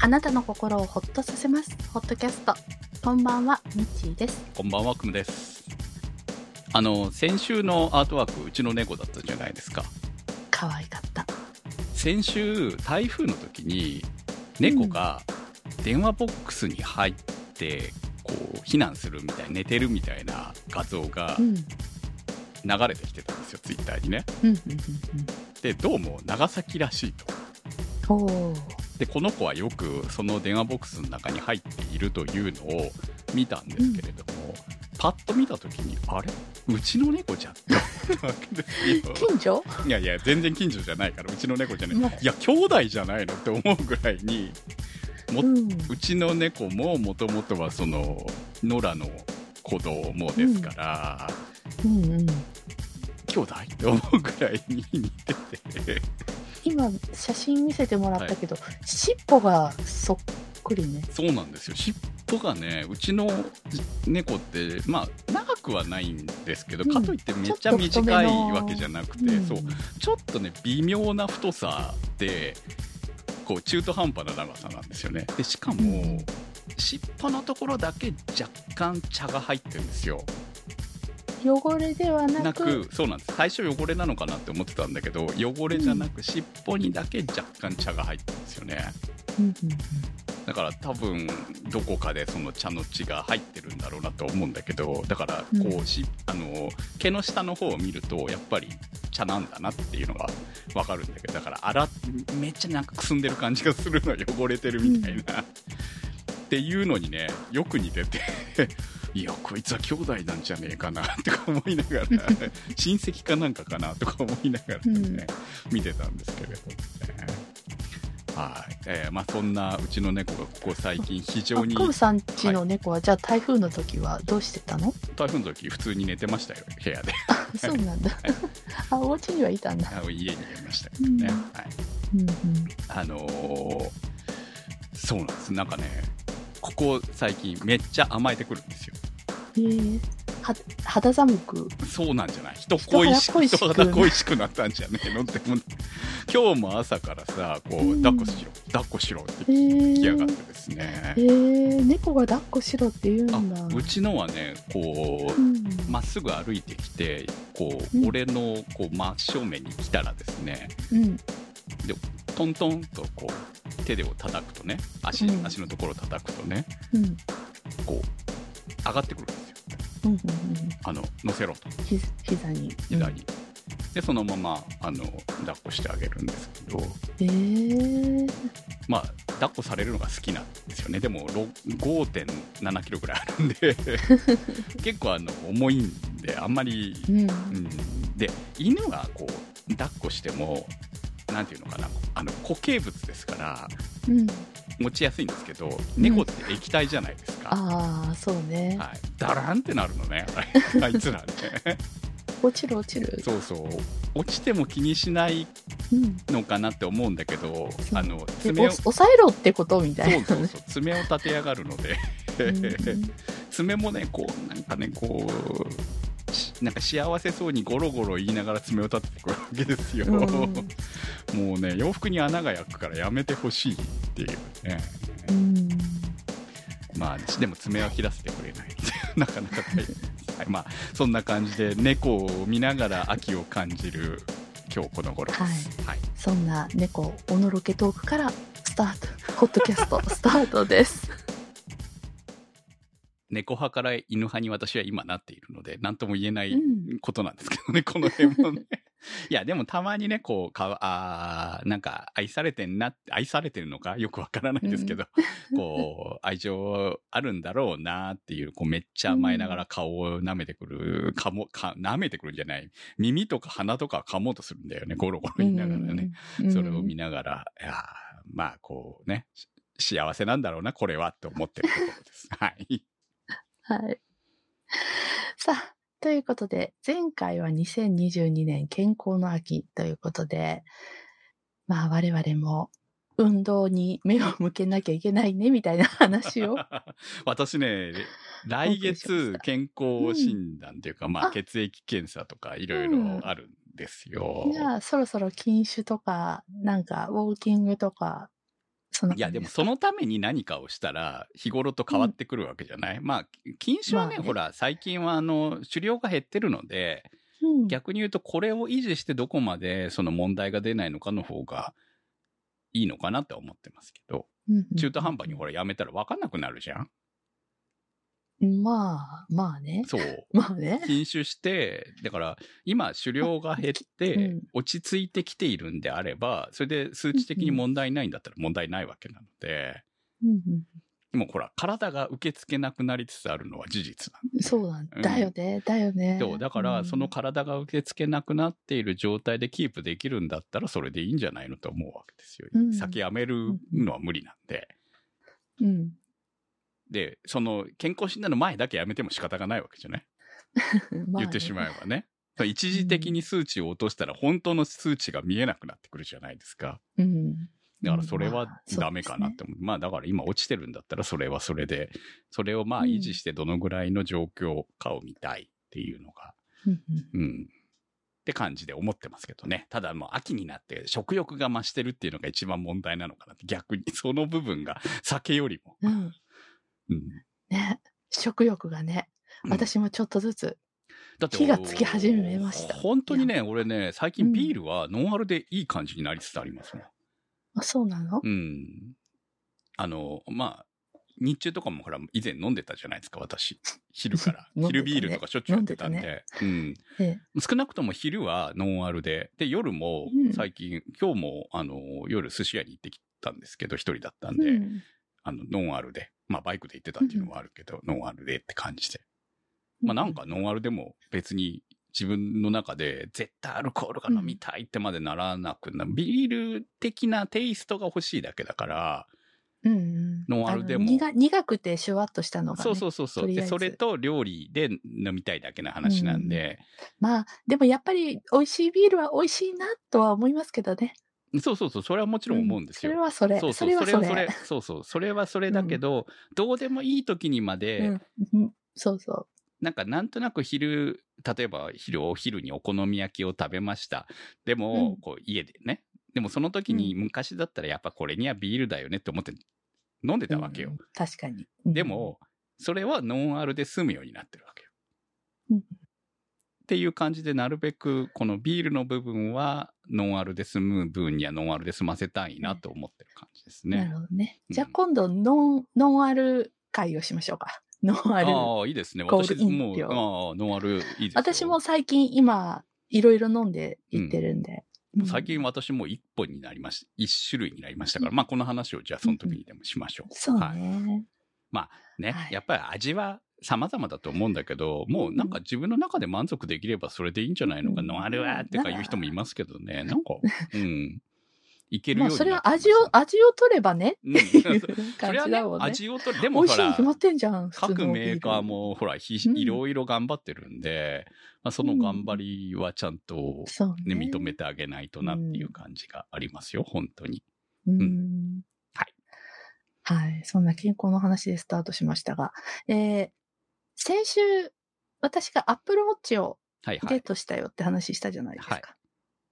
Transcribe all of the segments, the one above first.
あなたの心をほっとさせます。ホットキャスト。こんばんは、ミッチーです。こんばんは、くむです。あの、先週のアートワーク、うちの猫だったじゃないですか。可愛かった。先週、台風の時に、猫が電話ボックスに入って、こう、避難するみたい、寝てるみたいな画像がうん。流れてきてたんですよ、ツイッターにね。で、どうも長崎らしいと。で、この子はよくその電話ボックスの中に入っているというのを見たんですけれども、パッと見た時に、あれ？うちの猫じゃんって思ったわけですよ。近所？いやいや、全然近所じゃないから、うちの猫じゃない。もういや、兄弟じゃないのって思うぐらいに、もうん。うちの猫ももともとはその、野良の子供ですから、うん、うん。兄弟って思うぐらいに似てて、今、写真見せてもらったけど、尻尾がそっくりね。そうなんですよ。尻尾がね、うちの猫って、まあ、長くはないんですけど、うんかといってめっちゃ短いのわけじゃなくて、うんそう、ちょっとね、微妙な太さで、こう、中途半端な長さなんですよね。で、しかも、うん尻尾のところだけ若干茶が入ってるんですよ。汚れではなく、そうなんです。最初汚れなのかなって思ってたんだけど、汚れじゃなく、尻尾にだけ若干茶が入ってるんですよね。うん、うん、だから多分どこかでその茶の血が入ってるんだろうなと思うんだけどだからこうん。うし、あの毛の下の方を見るとやっぱり茶なんだなっていうのがわかるんだけどだから洗っめっちゃなんかくすんでる感じがするの汚れてるみたいな、っていうのにねよく似てていやこいつは兄弟なんじゃねえかなとか思いながら 親戚かなんかかなとか思いながらね、見てたんですけれどもね。はい、えーまあそんなうちの猫がここ最近非常にあ、コブさんちの猫は、じゃあ台風の時はどうしてたの？台風の時普通に寝てましたよ部屋で。そうなんだ。あ、お家にはいたんだ。家にいましたけどね、うん。はい、うん、うん。あのーそうなんです。なんかねここ最近めっちゃ甘えてくるんですよ。えー、は肌寒く？そうなんじゃない？人恋しく人人肌恋しくなったんじゃねえのって今日も朝からさこううん。抱っこしろ抱っこしろってえ来やがってー、ですね。え、ー、猫が抱っこしろって言うんだ。あうちのはねこううん。まっすぐ歩いてきてこう、うん。俺のこう真正面に来たらですねうん。トントンとこう手でを叩くとね足,、うん。足のところを叩くとねうん。こう上がってくるんですようん。うん。あの乗せろとひ膝に。膝に、でそのままあの抱っこしてあげるんですけどえー、まあ抱っこされるのが好きなんですよねでもろ5.7キロぐらいあるんで 結構あの重いんであんまりうん。うん、で犬がこう抱っこしてもなんていうのかな。あの固形物ですからうん。持ちやすいんですけど猫って液体じゃないですか、ああ、そうね。はい、ダランってなるのね。あいつらね。落ちる落ちる。そうそう。落ちても気にしないうん。のかなって思うんだけどそう。あので爪をお抑えろってことみたいな。そうそうそう。爪を立てやがるので。うん。爪もねこうなんかねこうしなんか幸せそうにゴロゴロ言いながら爪を立ててくるわけですよ、うんもうね洋服に穴が開くからやめてほしいっていうね。うん。まあでも爪は切らせてくれないなかなか大変です、はい、まあそんな感じで猫を見ながら秋を感じる今日この頃です。はい、そんな猫おのろけトークからスタート、ホットキャストスタートです。猫派から犬派に私は今なっているので何とも言えないうん。ことなんですけどね、この辺もね。いや、でもたまにね、こう、かわあーなんか愛されてんな愛されてるのか？よくわからないですけど、こう、愛情あるんだろうなっていう、こう、めっちゃ甘えながら顔を舐めてくる、かも、か、舐めてくるんじゃない。耳とか鼻とか噛もうとするんだよね、ゴロゴロ言いながらね。うん。それを見ながら、いやーまあ、こうね、し幸せなんだろうな、これは、って思ってるところです。はい。はい。さあ、ということで、前回は2022年健康の秋ということで、まあ我々も運動に目を向けなきゃいけないねみたいな話を。私ね、来月健康診断というか、まああ血液検査とかいろいろあるんですよ。じゃあそろそろ禁酒とか、なんかウォーキングとかいや、ですもそのために何かをしたら、日頃と変わってくるわけじゃない、まあ、禁酒はね、まあね。ほら、最近はあの、狩猟が減ってるので、うん、逆に言うと、これを維持してどこまでその問題が出ないのかの方がいいのかなって思ってますけど、うんうん。中途半端にほらやめたら分かんなくなるじゃんまあ、まあね。そう。まあね。禁酒して、だから今狩猟が減ってうん落ち着いてきているんであれば、それで数値的に問題ないんだったら問題ないわけなので、うんうんでもほら、体が受け付けなくなりつつあるのは事実なんそうなんうんだよね、だよね。そうだから、うんその体が受け付けなくなっている状態でキープできるんだったら、それでいいんじゃないのと思うわけですよ。うん酒やめるのは無理なんで。うん。で、その健康診断の前だけやめても仕方がないわけじゃない、まあね言ってしまえばね。一時的に数値を落としたら本当の数値が見えなくなってくるじゃないですか。うん。だからそれはまあダメかなって思う。まあだから今落ちてるんだったらそれはそれで、それをまあうん維持してどのぐらいの状況かを見たいっていうのが、そうですね。うん。って感じで思ってますけどね。ただもう秋になって食欲が増してるっていうのが一番問題なのかなって。逆にその部分が酒よりも。うん。うん。うん。ね。食欲がね、うん私もちょっとずつ。だって火がつき始めました本当にね、俺ね、最うん近ビールはノンアルでいい感じになりつつありますもん。あ、そうなの？うん。あの、まあ、日中とかもほら、以前飲んでたじゃないですか、私。昼から。ね昼ビールとかしょっちゅうやってたん飲んで。うん。ええ。少なくとも昼はノンアルで、で、夜もうん最近、今日も、あの、夜寿司屋に行ってきたんですけど、一人だったんで、うんあの、ノンアルで。まあ、バイクで行ってたっていうのはあるけど、ノンアルでって感じで。まあ、なんか、ノンアルでも別に自分の中で絶対アルコールが飲みたいってまでならなくな、ビール的なテイストが欲しいだけだから、うんうん。ノンアルでも苦苦くてシュワッとしたのが、ね。そうそうそうそう。で、それと料理で飲みたいだけの話なんで、まあ、でもやっぱり美味しいビールは美味しいなとは思いますけどね。そうそうそう、それはもちろん思うんですよ。それはそれ。そうそう、それ。はそれ、そうそう、それはそれだけど、どうでもいい時にまで、うんうん。そうそう。なんかなんとなく昼、例えば昼、お昼にお好み焼きを食べました。でも、うんこう家でね。でもその時に昔だったらやっぱこれにはビールだよねって思って飲んでたわけよ。うん確かに。でも、それはノンアルで済むようになってるわけよ。うんっていう感じで、なるべくこのビールの部分はノンアルで済む分にはノンアルで済ませたいなと思ってる感じですなるね。ほどね。うんじゃあ今度、ノン、ノンアル会をしましょうか。ノンアル。ああ、いいですね。私もう、量ああ、ノンアルいいですよ私も最近今、いろいろ飲んでいってるんで。うん最近私も一本になりました。一種類になりましたから、まあこの話をじゃあその時にでもしましょう。そうはい。ね。ね、はいやっぱり味は様々だと思うんだけど、もうなんか自分の中で満足できればそれでいいんじゃないのか、うんノンアルはってか言う人もいますけどね、なんか、うん。いけるよまあ、うにそれはなってきました味を、味を取ればねうんっていうそ感れはねじだもんね。味を取る。で美もほら決、まってんじゃん。各メーカー。もほら、いろいろ頑張ってるんで、まあ、その頑張りはちゃんと、そうね、ね。認めてあげないとなっていう感じがありますよ、本当に。うん。はい。はい。そんな健康の話でスタートしましたが、えー、先週、私が Apple Watch をはいはい。ゲットしたよって話したじゃないですか。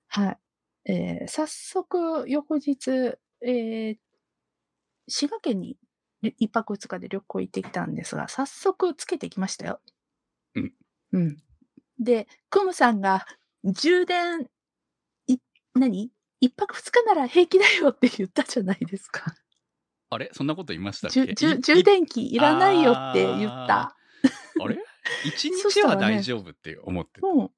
はい。えー、早速、翌日、えー、滋賀県に一泊二日で旅行行ってきたんですが、早速つけてきましたよ。うん。うん。で、クムさんが充電、い、何？一泊二日なら平気だよって言ったじゃないですか。あれ？そんなこと言いましたっじゅけいじゅ充電器いらないよって言った。あれ一そしたらね日は大丈夫って思ってた。うん。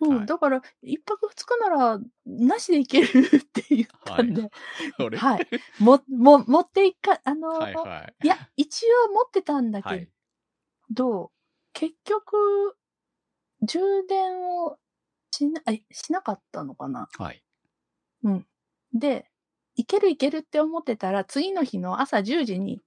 うん。はいだから、一泊二日なら、なしでいけるって言ったんで、あれはい。も、も、持っていか、あの、はいい、はい。や、一応持ってたんだけはい。ど、結局、充電をしな、あしなかったのかなはい。で、いけるいけるって思ってたら、次の日の朝10時に、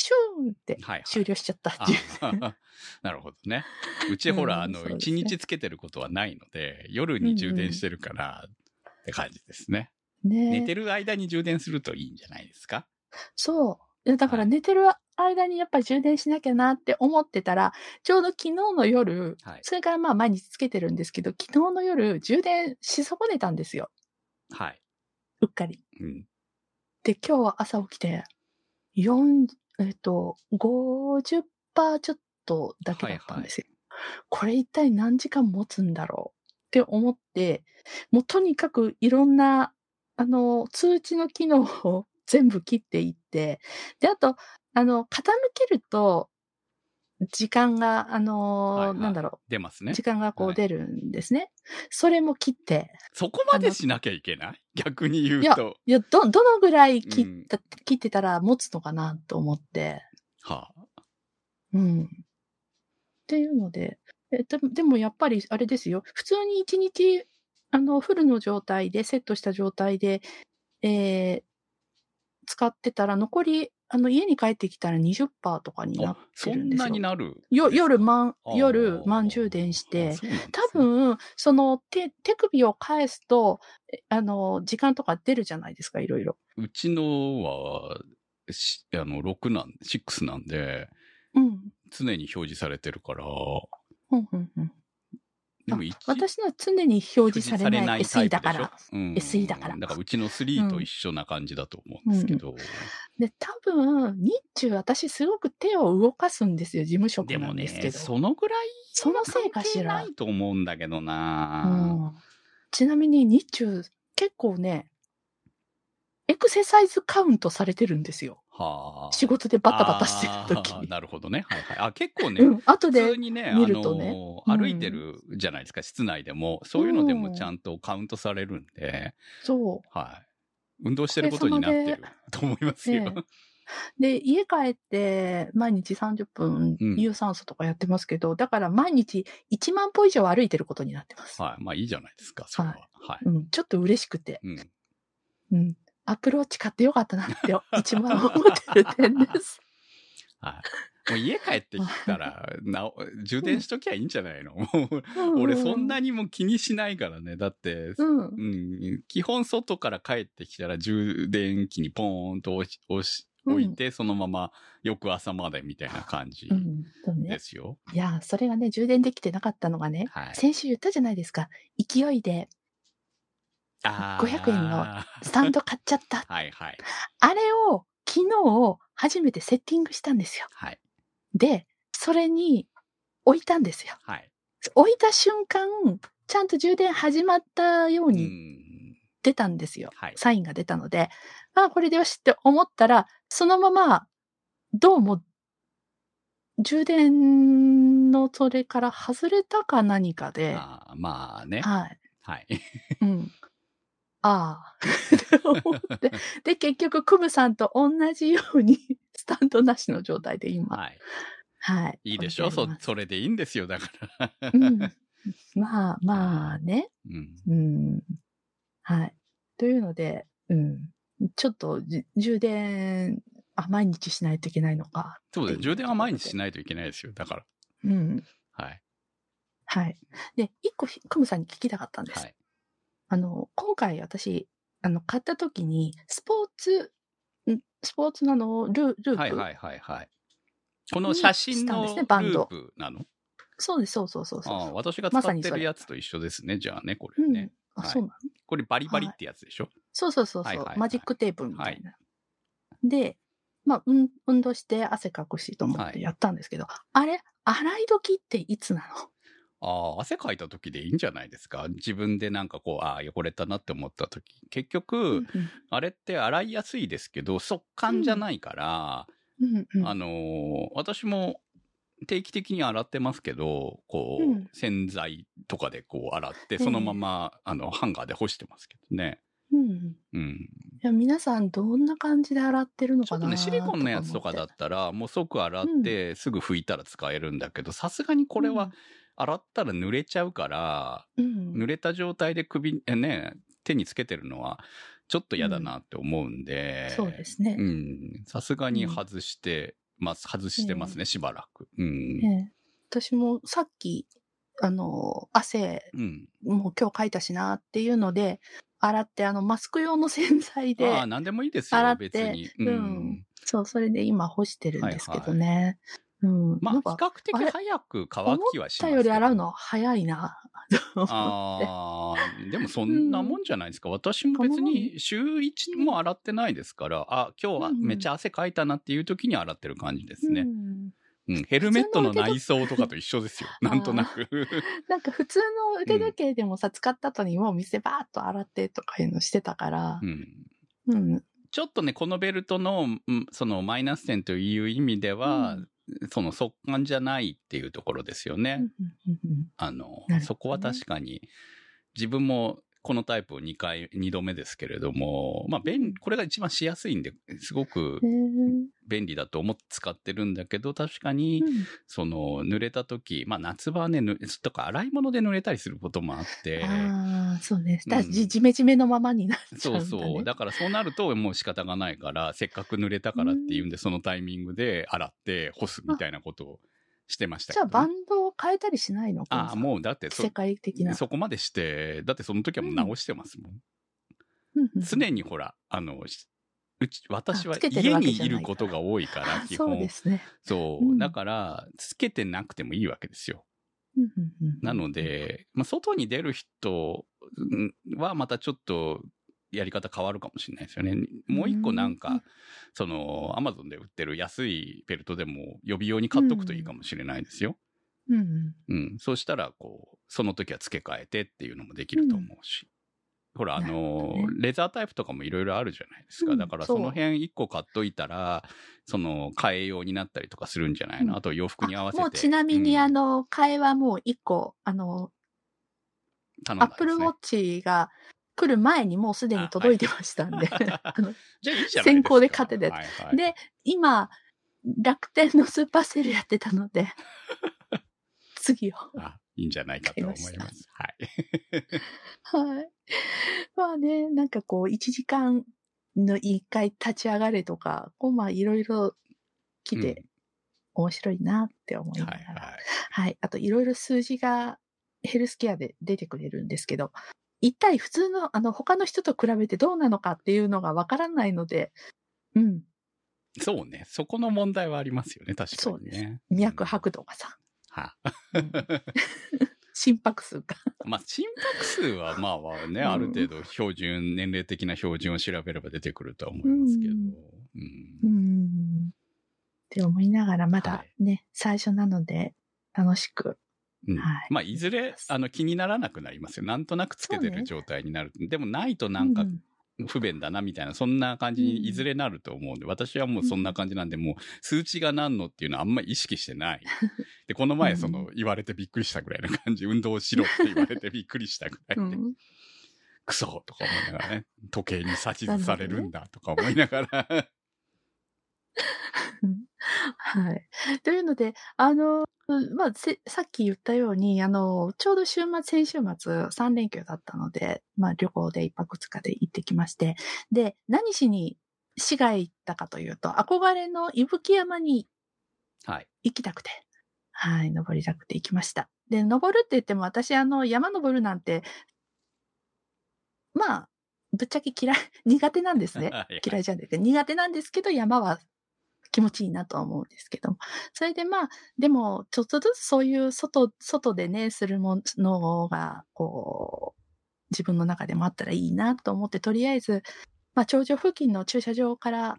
シューンってはいはい。終了しちゃった。あ なるほどね。うちほら、うんあの、一日つけてることはないので、夜に充電してるから、って感じですね。ね寝てる間に充電するといいんじゃないですか？そう。だからはい寝てる間にやっぱり充電しなきゃなって思ってたら、ちょうど昨日の夜、はい。それからまあ毎日つけてるんですけど、昨日の夜充電し損ねたんですよ。はい。うっかり。うん。で、今日は朝起きて、4、えっと、50%ちょっとだけだったんですよ。これ一体何時間持つんだろうって思って、もうとにかくいろんな、あの、通知の機能を 全部切っていって、で、あと、あの、傾けると、時間が、あの、はいはいなんだろ出ますう、ね時。間がこはいう出るんですね。それも切って、そこまでしなきゃいけない？逆に言ういやと。いや、ど、どのぐらい切うんった、切ってたら持つのかなと思って、はあ、うん。っていうので、えででもやっぱりあれですよ。普通に1日、あの、フルの状態で、セットした状態で、えー使ってたら、残り、あの、家に帰ってきたら20%とかになってるんですよ。になる？よ夜、満、あー夜、満充電して、多分、その手、手首を返すと、えあの、時間とか出るじゃないですか、いろいろ。うちのは、しあの、6なん、6なんで、うん。常に表示されてるから、うん、うん、うん。でも私のは常に表示されないタ SE だから。。うん SE だからだからうちの3と一緒な感じだと思うんですけど。で、多分、日中私すごく手を動かすんですよ、事務職でもねなんですけど。そのぐらいそのせいかし関係なら。いと思うんだけどな、うん、ちなみに日中、結構ね、エクササイズカウントされてるんですよ。はあ。仕事でバタバタしてる時あーなるほどね。はいはい。あ、結構ね、うん、後普で通、にね、見るとねあのうん歩いてるじゃないですか、室内でも。そういうのでもちゃんとカウントされるんで、そはい。運動してることになってる と思いますよ。で、家帰って毎日30分うん有酸素とかやってますけど、だから毎日1万歩以上歩いてることになってます。はい。まあいいじゃないですか、それは。はい。うん、ちょっと嬉しくて。うん。うん。アプローチ買ってよかったなって 一番思ってる点です。はい。もう家帰ってきたら、なお充電しときゃいいんじゃないの？もう、俺そんなにも気にしないからね。だって、うん。うん、基本外から帰ってきたら充電器にポーンと押し押し置いて、そのまま翌朝までみたいな感じうん。そうねで。すよ。いや、それがね、充電できてなかったのがね、はい。先週言ったじゃないですか。勢いで500円のスタンド買っちゃった。はいはい。あれを昨日初めてセッティングしたんですよ。はい。で、それに置いたんですよ。はい。置いた瞬間、ちゃんと充電始まったよううにん。出たんですよ。はい。サインが出たので、ああ、これでよしって思ったら、そのまま、どうも、充電のそれから外れたか何かで、あーまあね。はい。はい。うん。ああ。って思って。で、結局、クムさんと同じように、スタンドなしの状態で今。はい。はい。いいでしょ？そ置いてありま、すそれでいいんですよ、だから。うん。まあ、まあね。うん。うん。はい。というので、うん。ちょっとじ、充電、あ、毎日しないといけないのか。そうです。充電は毎日しないといけないですよ。だから。うん。はい。はい。で、一個、クムさんに聞きたかったんです。はい。あの、今回私、あの、買った時に、スポーツ、ん？スポーツなの、ルループ、はいはいはいはい。この写真のループなの？そうです、そうそうそうそうああ、私が使ってるやつと一緒ですね。じゃあね、こうん。れね。あ、はい。そうなの。これバリバリってやつでしょ、そうそうそうそう、はいはいはいマジックテープみたいな。で、まあ、うん、運動して汗かくしと思っはい。てやったんですけど、あれ、洗い時っていつなの？ああ、汗かいた時でいいんじゃないですか？自分でなんかこう、ああ、汚れたなって思った時。結局、あれって洗いやすいですけど、速乾じゃないから、うん。うんうん。あのー私も定期的に洗ってますけど、こう、うん。洗剤とかでこう洗って、ええそのまま、あの、ハンガーで干してますけどね。うんうん。いや皆さんどんな感じで洗ってるのかなちょっとね、シリコンのやつとかだったら、もう即洗って、すぐ拭いたら使えるんだけど、さすがにこれは、洗ったら濡れちゃうから、うん、濡れた状態で首、えね、手につけてるのは、ちょっと嫌だなって思うんで、そうですね。うん。さすがに外してます、外してますね、しばらく。うん。ね私もさっき、あの、汗、うん。もう今日かいたしなっていうので、洗って、あの、マスク用の洗剤で、ああ、なんでもいいですよ、洗って別に。ううんん。そう、それで今干してるんですけどね。うん。まあ、比較的早く乾きはしますけど思ったより洗うの早いな。ああ、でも そんなもんじゃないですか。私も別に週1も洗ってないですから、あ、今日はめっちゃ汗かいたなっていう時に洗ってる感じですね。うんうん、ヘルメットの内装とかと一緒ですよ。なんとなく。なんか普通の腕時計でもさ、使った後にもう店バーっと洗ってとかいうのしてたからう、んうん。ちょっとね、このベルトの、うんそのマイナス点という意味では、その速乾じゃないっていうところですよね。あのそこは確かに、自分もこのタイプを2回、2度目ですけれども、まあ、便、これが一番しやすいんで、すごくうん。便利だと思って使ってるんだけど、確かに、その、濡れた時、まあ、夏場はね、ぬとか洗い物で濡れたりすることもあって、ああ、そうね。だうんじ、じめじめのままになっちゃそううんだ、ね。そう。だからそうなるともう仕方がないから、せっかく濡れたからっていうんで、そのタイミングで洗って干すみたいなことをしてましたじゃあ、ねバンドを変えたりしないの？ああ、もうだってそ世界的な。そこまでして、だってその時はもう直してますもん。うんうん常にほら、あの、しうち、私は家にいることが多いから、あ基本。そうですね。そううんだから、つけてなくてもいいわけですよ。うんうんうんなの、で、まあ、外に出る人うんはまたちょっとやり方変わるかもしれないですよね。もう一個なんうんか、その、アマゾンで売ってる安いベルトでも予備用に買っとくといいかもしれないですよ。うんうんうん。そうしたら、こう、その時は付け替えてっていうのもできると思うし。ほら、あの、どねレザータイプとかもいろいろあるじゃないですか。うんだからその辺一個買っといたら、その、替え用になったりとかするんじゃないの、うんあと洋服に合わせて。もうちなみに、うんあの、替えはもう一個、あの、ねアップルウォッチが来る前にもうすでに届いてましたんで。先行で買ってたやつはいはい、で、今、楽天のスーパーセールやってたので、次を。あ、いいんじゃないかと思います。はい。はい。まあね、なんかこう、1時間の1回立ち上がれとか、こうまあいろいろ来て面白いなって思いうんながら。はいはい。はい。あといろいろ数字がヘルスケアで出てくれるんですけど、一体普通の、あの、他の人と比べてどうなのかっていうのがわからないので、うん。そうね。そこの問題はありますよね。確かそうですにね。脈拍とかさ、はうん 心拍数が。まあ、心拍数はまあまあね、うんある程度標準、年齢的な標準を調べれば出てくるとは思いますけど。うんうんうん。って思いながら、まだはね、最初なので、楽しく。うん。はい。まあ、いずれ、あの、気にならなくなりますよ。なんとなくつけてる状態になる。でも、ないとなんかう不便だな、みたいな、そんな感じにいずれなると思うんで、私はもうそんな感じなんで、もう、数値が何のっていうのはあんまり意識してない。で、この前、うん。その、言われてびっくりしたぐらいな感じ、運動しろって言われてびっくりしたぐらいで、うん。クソとか思いながらね、時計に指図されるんだとか思いながら、はい。というので、あの、まあ、せさっき言ったように、あの、ちょうど週末、先週末、3連休だったので、まあ、旅行で一泊二日で行ってきまして、で、何しに市街行ったかというと、憧れの伊吹山にはい。行きたくて、はい、登りたくて行きました。で、登るって言っても、私、あの、山登るなんて、まあ、ぶっちゃけ嫌い、苦手なんですね。嫌いじゃないけど、苦手なんですけど、山は気持ちいいなとは思うんですけども。それでまあ、でも、ちょっとずつそういう外、外でね、するものが、こう、自分の中でもあったらいいなと思って、とりあえず、まあ、頂上付近の駐車場から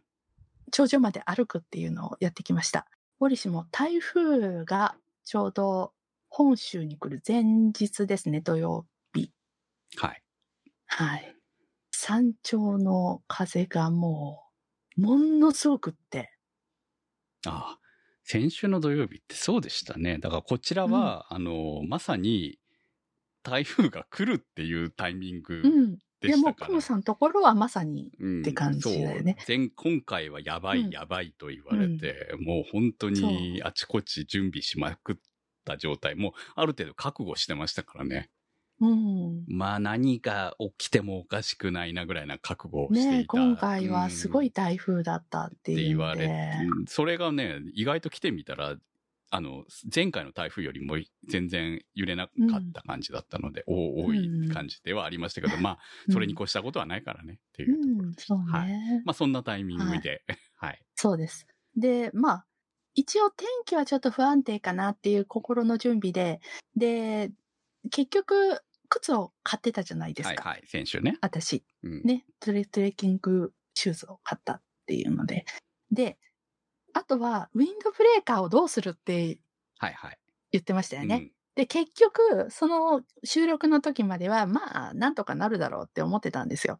頂上まで歩くっていうのをやってきました。折しも台風がちょうど本州に来る前日ですね、土曜日。はい。はい。山頂の風がもう、ものすごくって。ああ、先週の土曜日ってそうでしたね。だからこちらは、あの、まさに台風が来るっていうタイミングうん。いやもう、でしたから。クムさんのところはまさに、うんって感じだよねそう前今回はやばい、うんやばいと言われて、もう本当にあちこち準備しまくった状態、もうある程度覚悟してましたからね。うん。まあ何が起きてもおかしくないなぐらいな覚悟をしていた。ね今回はすごうんい台風だったって言われで。うんそれがね、意外と来てみたら、あの、前回の台風よりも全然揺れなかった感じだったので、お多い感じではありましたけど、まあ、それに越したことはないからね、っていうところうん。そうね。はい。まあ、そんなタイミングで、はい。そうです。で、まあ、一応天気はちょっと不安定かなっていう心の準備で、で、結局、靴を買ってたじゃないですか。はいはい。選手ね。私。うん。ね、トレトレッキングシューズを買ったっていうので。で、あとは、ウィンドブレーカーをどうするってはいはい。言ってましたよね。うんで、結局、その収録の時までは、まあ、なんとかなるだろうって思ってたんですよ。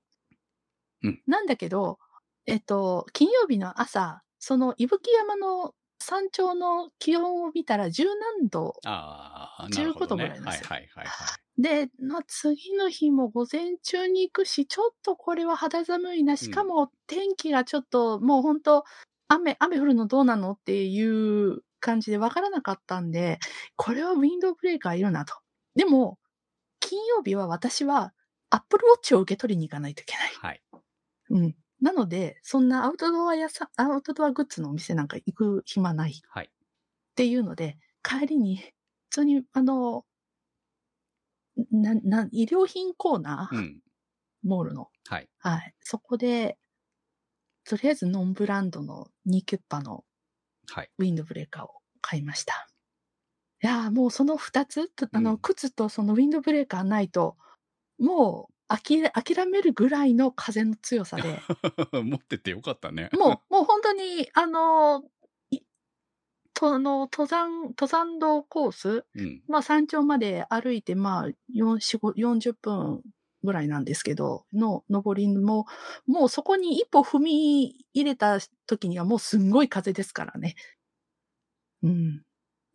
うんなんだけど、えっと、金曜日の朝、その伊吹山の山頂の気温を見たら十何度ああ、なるほど、ね。15度ぐらいなんですよはいはいはいはい。で、まあ、次の日も午前中に行くし、ちょっとこれは肌寒いな。しかも天気がちょっと、もう本当雨、雨降るのどうなのっていう感じでわからなかったんで、これはウィンドブレーカーいるなと。でも、金曜日は私はアップルウォッチを受け取りに行かないといけない。はい。うん。なので、そんなアウトドア屋さん、アウトドアグッズのお店なんか行く暇ない。はい。っていうので、帰りに、普通に、あの、な、な、医療品コーナー、うん。モールの。はい。はい。そこで、とりあえずノンブランドのニーキュッパのはい。ウィンドブレーカーを買いました。いやーもうその二つ、とあの、うん靴とそのウィンドブレーカーないと、もう諦諦めるぐらいの風の強さで、持っててよかったね。もう、もう本当に、あの、いとあの登山、登山道コース、うん。まあ山頂まで歩いて、まあ4 4 40分ぐらいなんですけど、の登りも、もうそこに一歩踏み入れた時にはもうすんごい風ですからね。うん。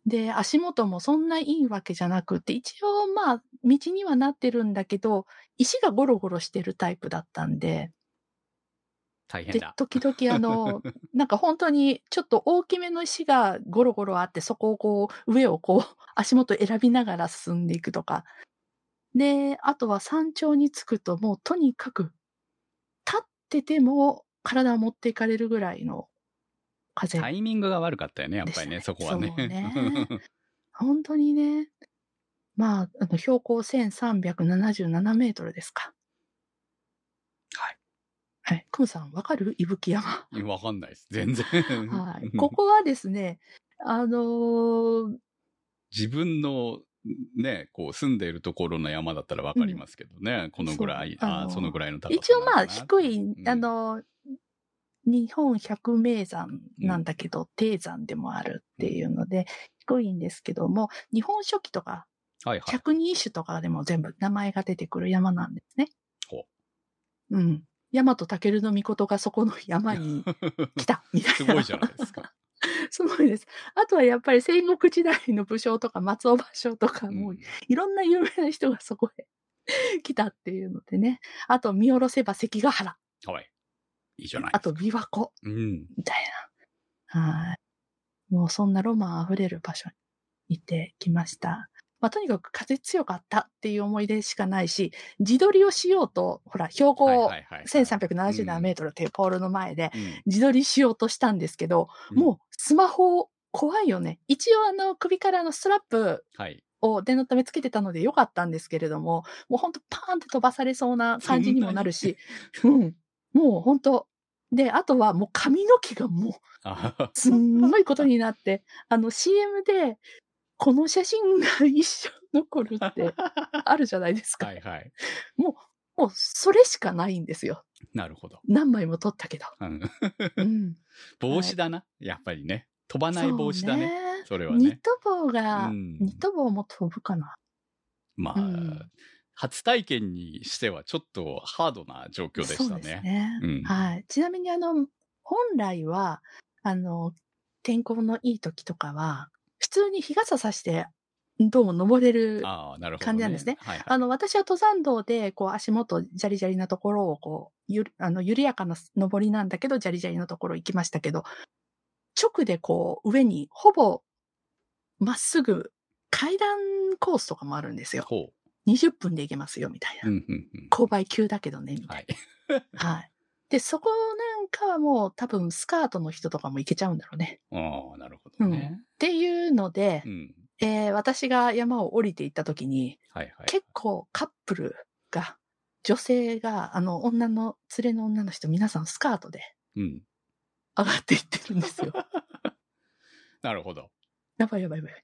で、足元もそんないいわけじゃなくて、一応まあ道にはなってるんだけど、石がゴロゴロしてるタイプだったんで、で大変だ、。時々あの、なんか本当にちょっと大きめの石がゴロゴロあって、そこをこう、上をこう、足元選びながら進んでいくとか。で、あとは山頂に着くともうとにかく、立ってても体を持っていかれるぐらいの風。タイミングが悪かったよね、やっぱりね、ねそこはね。ね 本当にね。まあ、あの、標高1377メートルですか。はい。はい。クムさん、わかる？伊吹山。わかんないです。全然。はい。ここはですね、あのー自分の、ね、こう住んでいるところの山だったらわかりますけどね、このぐらい、そうあのあーそのぐらいの高さ一応まあ低い、うんあの、日本百名山なんだけど、低山でもあるっていうので、低いんですけども、日本書紀とか。百人一首とかでも全部名前が出てくる山なんですね。ほうん。大和武の御がそこの山に 来た、みたいな。すごいじゃないですか。すごいです。あとはやっぱり戦国時代の武将とか松尾芭蕉とか、もううんいろんな有名な人がそこへ来たっていうのでね。あと見下ろせば関ヶ原。はい。いいじゃないあと琵琶湖うん。みたいな。はい。もうそんなロマンあふれる場所に行ってきました。まあ、とにかく風強かったっていう思い出しかないし、自撮りをしようと、ほら、標高はいはいはいはい1377メートルっていうポールの前でうん自撮りしようとしたんですけど、うんもうスマホ怖いよね。一応あの首からのストラップはい。を念のためつけてたのでよかったんですけれども、もうほんとパーンって飛ばされそうな感じにもなるし、うん。もうほんと。で、あとはもう髪の毛がもうすんごいことになって、あの CM でこの写真が一生残るって あるじゃないですか。はいはい。もう、もうそれしかないんですよ。なるほど。何枚も撮ったけど。うんうん。帽子だな。やっぱりね。飛ばない帽子だね。そそれはね。ニット帽が、うんニット帽も飛ぶかな。まあ、うん初体験にしてはちょっとハードな状況でしたそうですね。ね。うんはい。ちなみにあの、本来は、あの、天候のいい時とかは、普通に日傘さして、どうも登れる。感じなんですねはいはい。あの、私は登山道で、こう、足元、ジャリジャリなところを、こう、ゆる、あの、緩やかな登りなんだけど、ジャリジャリなところ行きましたけど、直でこう、上に、ほぼ、まっすぐ、階段コースとかもあるんですよ。ほ20分で行けますよ、みたいな。う。うんうんうん。勾配急だけどね、みたいはい。な。はい。で、そこなんかはもう多分スカートの人とかも行けちゃうんだろうね。ああ、なるほどね。っていうので、うん。えー私が山を降りていった時に、はいはい。結構カップルが、女性が、あの、女の、連れの女の人、皆さんスカートでうん。上がっていってるんですよ。なるほど。やばいやばいやばい。っ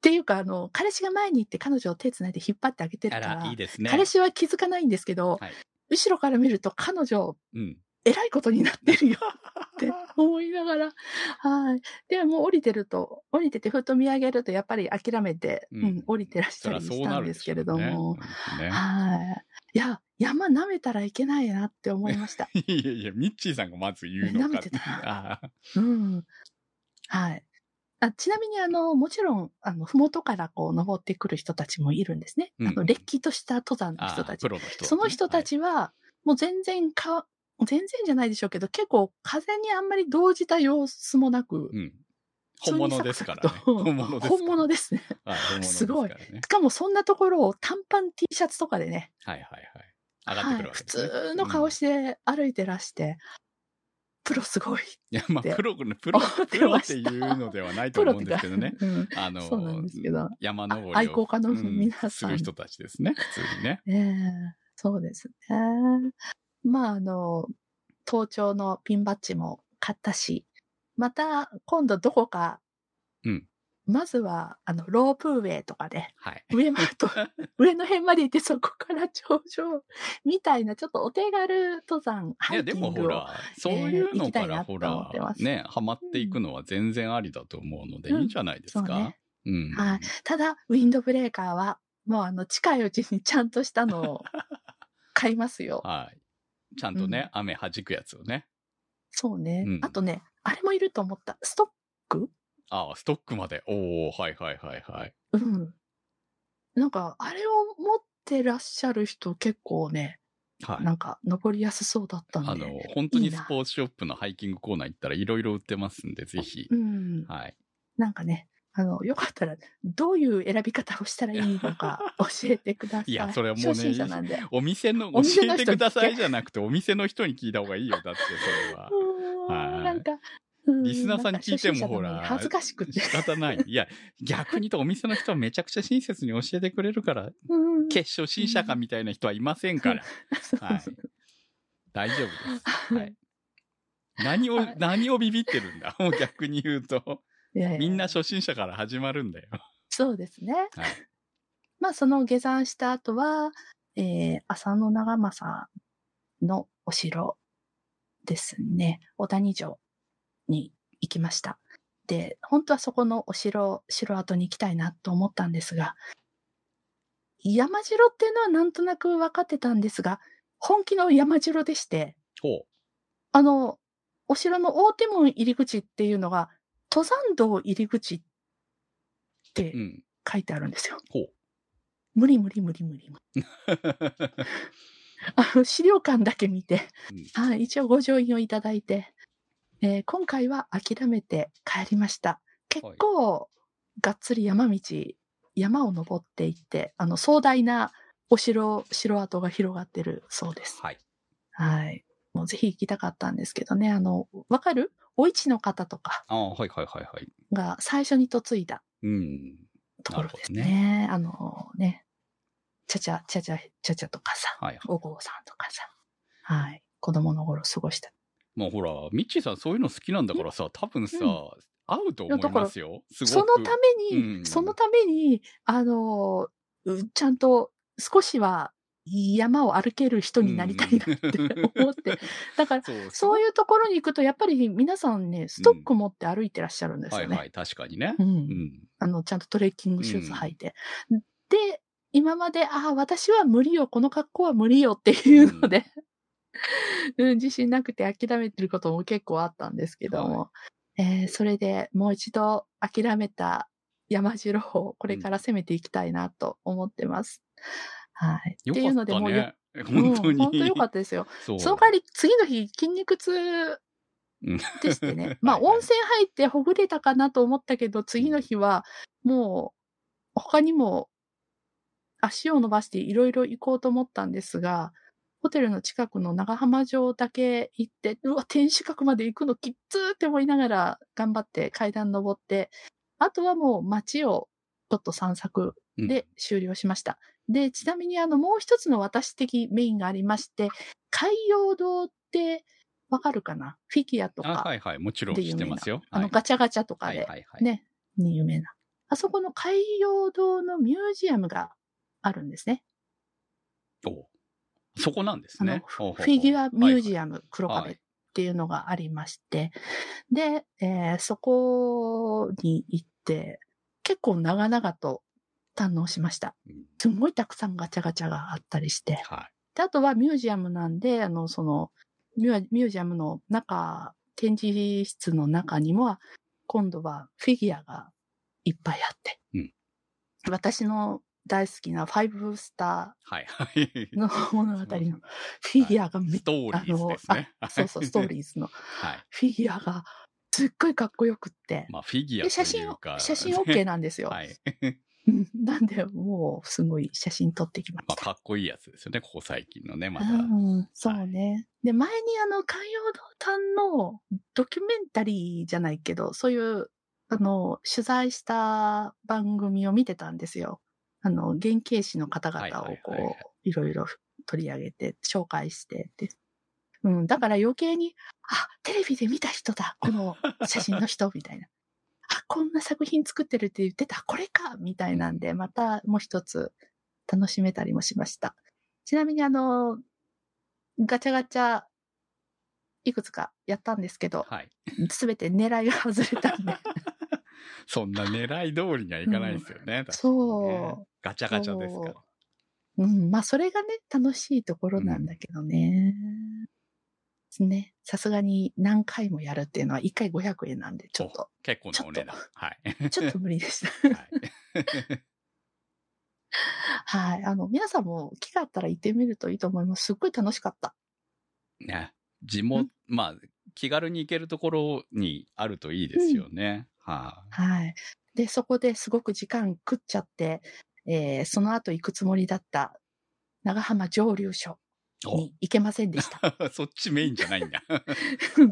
ていうか、あの、彼氏が前に行って彼女を手つないで引っ張ってあげてるあから、ら、いいですね。彼氏は気づかないんですけど、はい後ろから見ると彼女、うん。えらいことになってるよって思いながら、はい。で、もう降りてると、降りててふっと見上げると、やっぱり諦めて、ううんん、降りてらっしゃそうゃりしたなんるですけれどね。も、ねはい。いや、山舐めたらいけないなって思いました。いやいや、ミッチーさんがまず言うのか舐めてたうん。はい。あちなみに、あの、もちろん、あの、ふもとからこう、登ってくる人たちもいるんですね。うんあの、れっきとした登山の人たちの人、その人た、ちは、もう全然か、全然じゃないでしょうけど、結構風にあんまり動じた様子もなくはい、うん。本物ですからね。本物ですから。本物ですね。すすごいしかもそんなところを短パン T シャツとかでね、はいはいはい。上がってくるわけ普ですね、通の顔して歩いてらして、プロすごい。いや、まあ、プロ、プロ、思ってプロっていうのではないと思うんですけどね。うんあの、そうなんですけど。山登りを愛好家のうん皆さんする人たちですね、普通にね。ね えそうですね。まあ、あの、盗聴のピンバッジも買ったし、また今度どこか、うんまずは、あの、ロープウェイとかで、はい。上まと、上の辺まで行ってそこから頂上みたいな、ちょっとお手軽登山、ハいや、イキでもングを。ほら、そういうのから、ほら、ね、ハマっていくのは全然ありだと思うので、うんいいんじゃないですか？そうん。はい。ただ、ウィンドブレーカーは、もうあの、近いうちにちゃんとしたのを買いますよ。はい。ちゃんとね、雨弾くやつをね。そうね。うんあとね、あれもいると思った。ストック？ああ、ストックまで。おおはいはいはいはい。うん。なんか、あれを持ってらっしゃる人結構ね、はい。なんか、登りやすそうだったんで。あの、本当にスポーツショップのハイキングコーナー行ったらいろいろ売ってますんで、ぜひ。うん。はい。なんかね、あの、よかったら、どういう選び方をしたらいいのか 教えてください。いやそれはもうね初心者なんで。お店の、お教えてくださいじゃなくて、お店の人に聞いた方がいいよ、だって、それは。はいんなんか、うんリスナーさんに聞いてもほら恥ずかしくて。仕方ない。いや、逆にとお店の人はめちゃくちゃ親切に教えてくれるから、うん決初心者かみたいな人はいませんから。はい。大丈夫です。はい。何を、はい何をビビってるんだ？もう逆に言うと、いやいやみんな初心者から始まるんだよ。そうですね。はい。まあ、その下山した後は、えー、浅野長政のお城ですね。小谷城に行きました。で、本当はそこのお城、城跡に行きたいなと思ったんですが、山城っていうのはなんとなく分かってたんですが、本気の山城でして、ほあの、お城の大手門入り口っていうのが、登山道入り口って。書いてあるんですよ。ほう。無理無理無理無理無理。あの、資料館だけ見て、うんはい、一応ご乗員をいただいて、えー今回は諦めて帰りました。結構、がっつり山道、山を登っていって、あの、壮大なお城、城跡が広がってるそうです。はい。はい。もうぜひ行きたかったんですけどね、あの、わかる？お市の方とかああ、はいはいはいはい。が最初に嫁いだうん。ところですなね。るあのね、ちゃちゃ、ちゃちゃ、ちゃちゃとかさ、はい。お坊さんとかさ、はい。子供の頃過ごした。もうほら、ミッチーさんそういうの好きなんだからさ、多分さ、うん合うと思いますよ。す。そのために、うんそのために、あの、うちゃんと少しは山を歩ける人になりたいなって思って。だから、そうそういうところに行くと、やっぱり皆さんね、ストック持って歩いてらっしゃるんですよね。はいはい、確かにね。う。うんん。あの、ちゃんとトレッキングシューズ履いて。で、今まで、ああ、私は無理よ、この格好は無理よっていうので、うん、自信なくて諦めてることも結構あったんですけども、えーそれでもう一度諦めた山城をこれから攻めていきたいなと思ってます。はい。よっていうのでもう。本当に。うん本当よかったですよ。その代わり次の日筋肉痛うんでしてね。まあ はいはい温泉入ってほぐれたかなと思ったけど、次の日はもう他にも足を伸ばしていろいろ行こうと思ったんですが、ホテルの近くの長浜城だけ行って、うわ、天守閣まで行くのきっつーって思いながら頑張って階段登って、あとはもう街をちょっと散策で終了しました。で、ちなみにあのもう一つの私的メインがありまして、海洋堂ってわかるかな？フィギュアとあ、かはいはい。もちろん知で有名な、ってますよ。あのはいガチャガチャとかはいではいはい。ね、に有名な。あそこの海洋堂のミュージアムがあるんですね。おそこなんですね。フィギュアミュージアアム黒はい壁っていうのがありまして、で、えーそこに行って、結構長々と堪能しました。すごいたくさんガチャガチャがあったりして。はで、あとはミュージアムなんで、あの、その、ミューミュージアムの中、展示室の中にも、今度はフィギュアがいっぱいあって。うん私の大好きなファイブスタい。はい。はい。ーの物語の フィギュアがめっストーリーズですね。あのあそうそう、ストーリーズのはい。フィギュアがすっごいかっこよくって。まあ、フィギュアで、写真写真 OK なんですよ。はい。う んなんで、もう、すごい写真撮ってきままあ、した。かっこいいやつですよね、ここ最近のね、また。うん、そうね。で、前にあの、海洋堂さんのドキュメンタリーじゃないけど、そういう、あの、取材した番組を見てたんですよ。あの、原型師の方々をこ、はいういろいろ取り上げて、紹介してって。うん、だから余計に、あ、テレビで見た人だ、この写真の人、みたいな。あ、こんな作品作ってるって言ってた、これかみたいなんで、またもう一つ楽しめたりもしました。ちなみにあの、ガチャガチャ、いくつかやったんですけど、はい。すべて狙いが外れたんで。そんな狙い通りにはいかないですよね。確かにねそう。ガチャガチャですから。うん、まあそれがね、楽しいところなんだけどね。ね。さすがに何回もやるっていうのは1回500円なんで、ちょっと、結構なお値段。はい。ちょっと無理でした。はい。はい。あの、皆さんも機会あったら行ってみるといいと思います。すっごい楽しかった。ね。地う元ん、まあ、気軽に行けるところにあるといいですよね。ははい。で、そこですごく時間食っちゃって、えーその後行くつもりだった長浜蒸留所に行けませんでした。そっちメインじゃないんだ。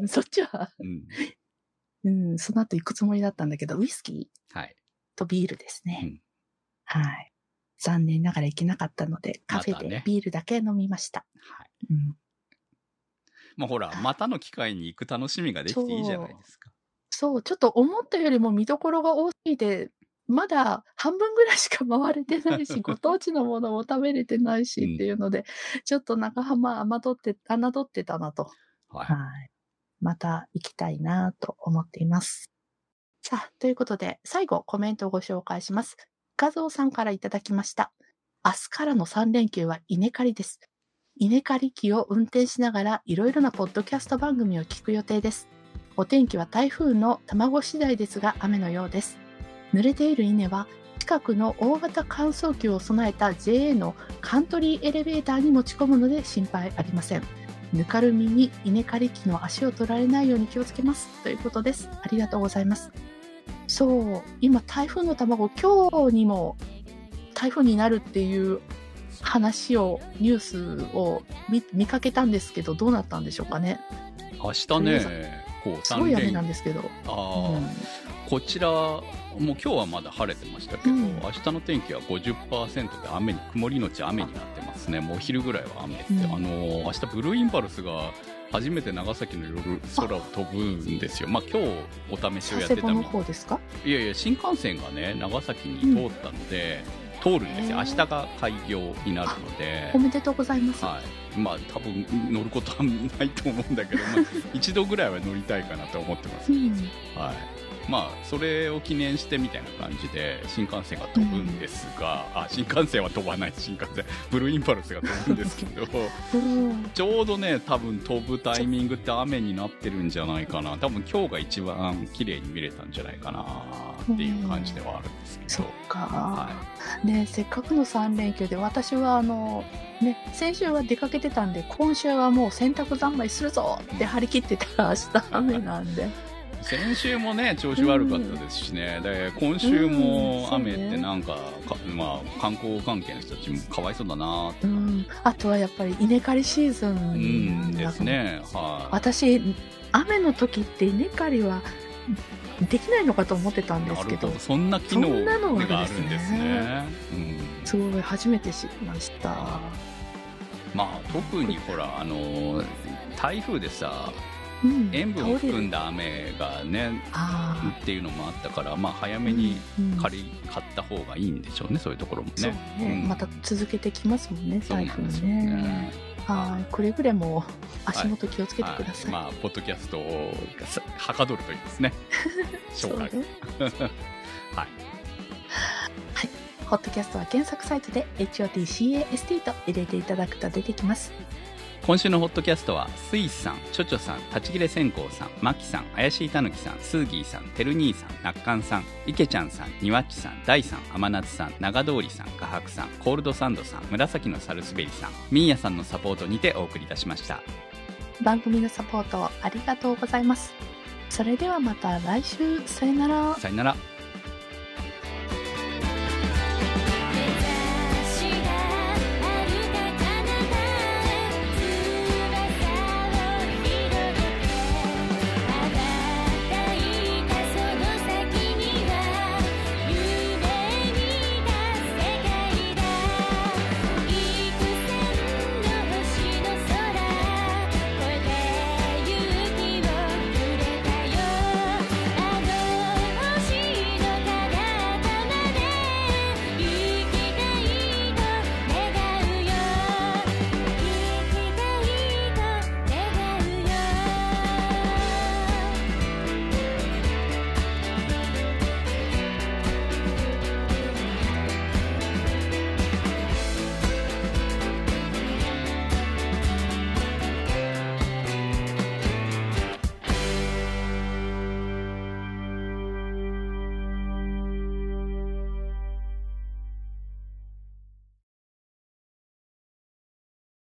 そっちは、うん。うん、その後行くつもりだったんだけど、ウイスキーはい。とビールですね。うんはい。残念ながら行けなかったので、カフェでビールだけ飲みました。はい。うん、まあほら、またの機会に行く楽しみができていいじゃないですか。そう、ちょっと思ったよりも見どころが多すぎて、まだ半分ぐらいしか回れてないし、ご当地のものも食べれてないしうんっていうので、ちょっと長浜侮って、侮ってたなと。はい。はい。また行きたいなと思っています。さあ、ということで、最後コメントをご紹介します。画像さんからいただきました。明日からの3連休は稲刈りです。稲刈り機を運転しながらいろいろなポッドキャスト番組を聞く予定です。お天気は台風の卵次第ですが雨のようです。濡れている稲は近くの大型乾燥機を備えた JA のカントリーエレベーターに持ち込むので心配ありません。ぬかるみに稲刈り機の足を取られないように気をつけます。ということです。ありがとうございます。そう、今台風の卵、今日にも台風になるっていう話を、ニュースを見見かけたんですけど、どうなったんでしょうかね。明日ね、こう、3すごい雨連なんですけど。あうあ、んこちら、もう今日はまだ晴れてましたけど、うん明日の天気は50%で雨に、曇りのち雨になってますね。もうお昼ぐらいは雨って。うんあの、明日ブルーインパルスが初めて長崎の夜空を飛ぶんですよ。まあ今日お試しをやってたみ方ですか？いやいや、新幹線がね、長崎に通ったので、通るんですよ。明日が開業になるのでお。めでとうございます。はい。まあ、多分乗ることはないと思うんだけど、まあ、一度ぐらいは乗りたいかなと思ってますう。ん。はい。まあ、それを記念してみたいな感じで、新幹線が飛ぶんですが、あ、新幹線は飛ばない、新幹線。ブルーインパルスが飛ぶんですけど、うんちょうどね、多分飛ぶタイミングって雨になってるんじゃないかな。多分今日が一番綺麗に見れたんじゃないかなっていう感じではあるんですけど。そっか。はねせっかくの3連休で私はあの、ね、先週は出かけてたんで今週はもう洗濯三昧するぞって張り切ってたら明日雨なんでい。先週もね、調子悪かったですしね。で、今週も雨ってなんか、かまあ、観光関係の人たちもかわいそうだなってうん、あとはやっぱり稲刈りシーズうんンですね。はい。私雨の時って稲刈りはできないのかと思ってたんですけど。そんな機能ががああるんですすねね。うん。すごい初めて知りましたまあ、特にほら、あの、台風でさ、うん。塩分を含んだ雨がねあっていうのもあったからまあ早あめにうんうん。借り買った方がいいんでしょうねそういうところもね。ね、うん。また続けてきますもんねそうな台風んですよね。ね。はいくれぐれも足元気をつけてください、はい、まあポッドキャストをさはかどるといいですね。そう紹介ね はい。ホットキャストは検索サイトで HOTCAST と入れていただくと出てきます今週のホットキャストはスイスさん、チョチョさん、立ち切れ線香さん、マキさん、怪しいたぬきさん、スーギーさん、てる兄さん、なっかんさん、いけちゃんさん、にわっちさん、ダイさん、甘夏さん、長通りさん、画伯さん、コールドサンドさん、紫のサルスベリさん、ミーヤさんのサポートにてお送りいたしました。番組のサポートありがとうございますそれではまた来週さよならさよなら。